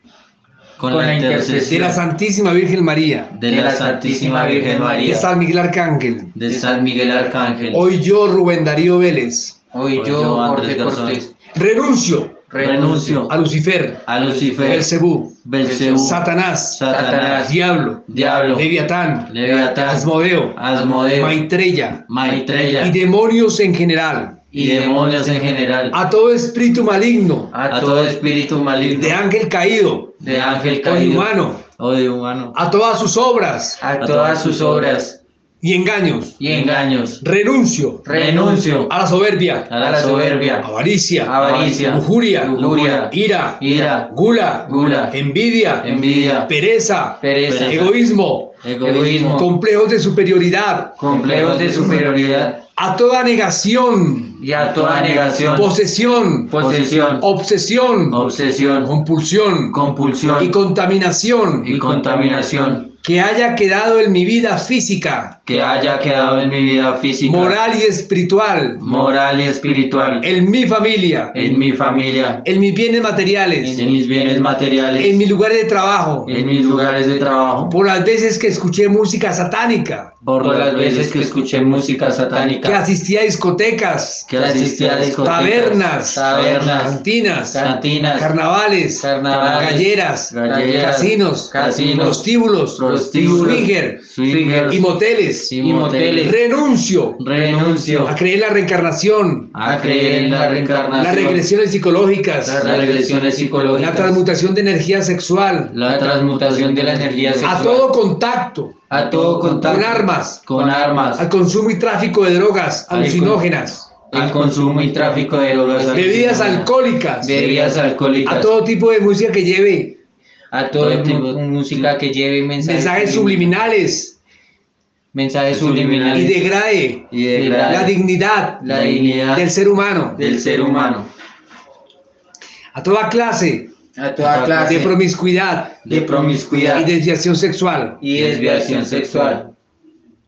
con la de intercesión la Santísima Virgen María, de la Santísima Virgen de María, San Miguel Arcángel, de San Miguel Arcángel, hoy yo, Rubén Darío Vélez, Hoy Hoy yo, yo, Jorge Andrés Garzón. Cortés, renuncio. Renuncio. A Lucifer, a Lucifer, Belcebú, Belcebú, Satanás, Satanás, Diablo, Diablo, Leviatán, Leviatán, Asmodeo, Asmodeo, Maitreya. Maitreya. Y demonios en general, y demonios en general, a todo espíritu maligno, a todo espíritu maligno, de ángel caído. De ángel o caído. inhumano, o de humano, a todas sus obras. A todas sus obras. Y engaños. y engaños, Renuncio. Renuncio. A la soberbia, a la soberbia, avaricia, avaricia, lujuria, lujuria, ira, ira, gula, gula, envidia, envidia, pereza, pereza, egoísmo, egoísmo, complejos de superioridad, complejos de superioridad. A toda negación, y a toda negación, posesión, posesión, obsesión, obsesión, compulsión. Compulsión. Y contaminación. Y contaminación que haya quedado en mi vida física, que haya quedado en mi vida física, moral y espiritual, moral y espiritual, en mi familia, en mi familia, en mis bienes materiales, en mis bienes materiales, en mi lugar de trabajo, en mis lugares de trabajo, por las veces que escuché música satánica, por las veces que escuché música que satánica, asistí a discotecas, que asistí a discotecas, tabernas, tabernas, cantinas, cantinas, carnavales, carnavales, galleras, galleras, casinos, casinos, prostíbulos, prostíbulos, swinger swingers y moteles. y moteles. Renuncio. Renuncio. A creer en la reencarnación, a creer en la reencarnación, las regresiones psicológicas, las regresiones la psicológicas, transmutación de energía sexual, la transmutación de la energía sexual, a todo contacto, a todo contacto, con armas, con armas, al consumo y tráfico de drogas Al alucinógenas, el consumo y tráfico de drogas, bebidas alcohólicas, bebidas alcohólicas, a todo tipo de música que lleve a toda Todo tipo- música que lleve mensajes, mensajes subliminales. mensajes y subliminales. degrade y de la dignidad. La dignidad del ser humano, del ser humano, a toda clase. A toda de clase. promiscuidad. De promiscuidad. Y desviación sexual. y desviación sexual.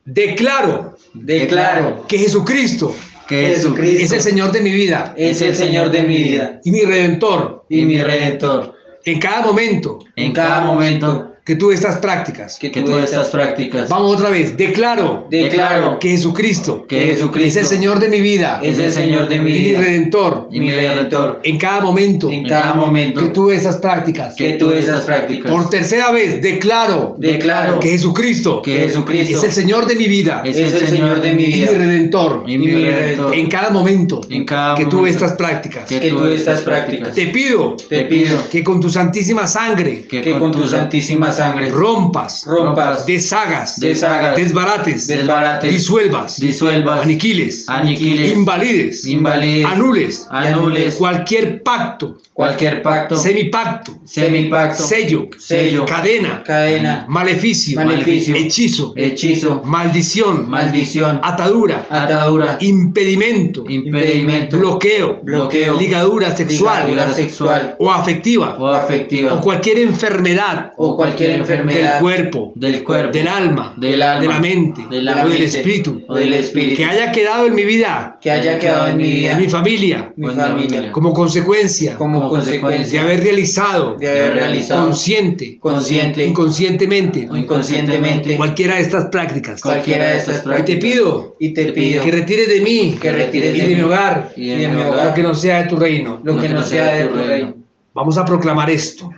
Declaro Declaro que Jesucristo que es Jesucristo el Señor de mi vida. es el Señor de mi vida. Y mi Redentor. Y mi Redentor. En cada momento. En cada momento que tuve estas prácticas. que estás estas prácticas, Vamos otra vez. Declaro declaro que Jesucristo que Jesucristo es el Señor de mi vida es el Señor de mi y mi vida Redentor y mi Redentor. en cada momento En cada momento que tuve estas prácticas. que tuve esas prácticas, Por tercera vez declaro declaro que Jesucristo que Jesucristo es el Señor de mi vida es el Señor de mi y mi vida Redentor y mi Redentor. en cada momento En cada que tuve estas prácticas. que tuve estas prácticas. Te pido Te pido que con tu santísima sangre que con tu santísima sangre, rompas, rompas, deshagas, deshagas, desbarates, desbarates, disuelvas, disuelvas, aniquiles, aniquiles, invalides, invalides, anules, anules, cualquier pacto, cualquier pacto, semipacto, semipacto, sello, sello, cadena, cadena, maleficio, Maleficio. hechizo, hechizo, maldición, maldición, atadura, atadura, impedimento, impedimento, bloqueo, bloqueo, ligadura sexual ligadura sexual. o afectiva o afectiva. o cualquier enfermedad o cualquier del enfermedad cuerpo, del cuerpo, del alma, del alma, de la mente, de la o del mente, espíritu, o del espíritu, que haya quedado en mi vida, que haya quedado en mi vida, en mi familia, mi familia, como consecuencia como de haber realizado de haber realizado consciente, consciente inconscientemente, o inconscientemente cualquiera de estas prácticas. cualquiera de estas Y te pido Y te pido que retires de mí que retires y de de mi hogar y de mi hogar lo que no sea de tu reino. lo que no sea de tu reino. Vamos a proclamar esto.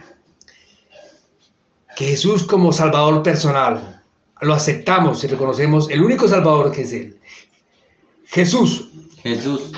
Que Jesús como Salvador personal lo aceptamos y reconocemos el único Salvador que es Él. Jesús, Jesús,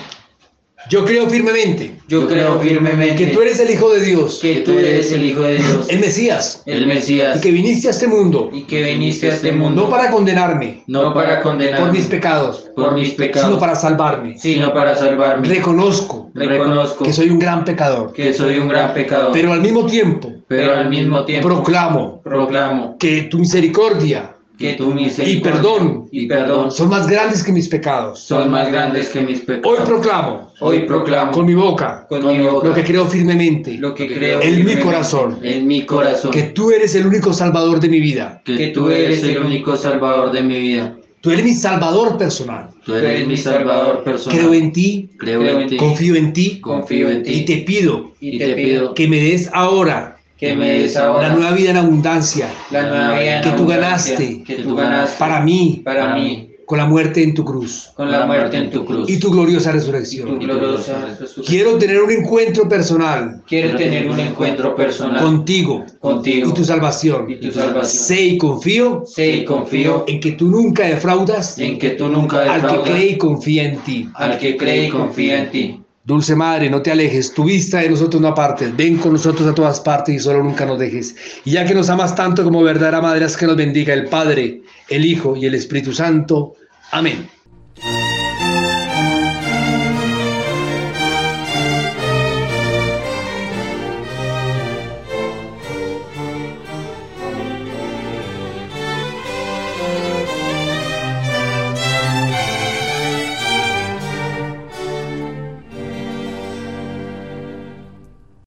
yo creo firmemente. Yo creo firmemente que tú eres el Hijo de Dios, que tú eres el Hijo de Dios, el Mesías, el y Mesías, que viniste a este mundo. Y que viniste a este mundo. No para condenarme. No para condenar por mis pecados, por mis sino pecados, para salvarme. sino para salvarme. Reconozco Reconozco que soy un gran pecador, que soy un gran pecador, pero al mismo tiempo pero al mismo tiempo proclamo proclamo que tu misericordia que tu misericordia Y perdón. y perdón. Son más grandes que mis pecados. son más grandes que mis Hoy proclamo. Hoy proclamo. Con mi boca. Con mi boca. Lo que creo firmemente, lo que creo en mi corazón, en mi corazón, que tú eres el único salvador de mi vida. que tú eres el único salvador de mi vida. Tú eres mi salvador personal. tú eres mi salvador personal. Creo en ti, Creo en ti, confío en ti. Confío en y ti te pido y te pido que me des ahora que me des la nueva vida en abundancia. La nueva vida en que tú ganaste. que tú ganaste. Para mí. Para mí. con la muerte en tu cruz. Con la muerte en tu cruz. Y tu gloriosa tu resurrección. gloriosa resurrección. Quiero tener un encuentro personal. Quiero tener un encuentro personal. Contigo. Contigo. Y tu salvación. y tu salvación. Sé y confío Sé y confío en que tú nunca defraudas en que tú nunca al que defraudas cree y confía en ti. al que cree y confía en ti. Dulce Madre, no te alejes, tu vista de nosotros no apartes, ven con nosotros a todas partes y solo nunca nos dejes. Y ya que nos amas tanto como verdadera Madre, haz que nos bendiga el Padre, el Hijo y el Espíritu Santo. Amén.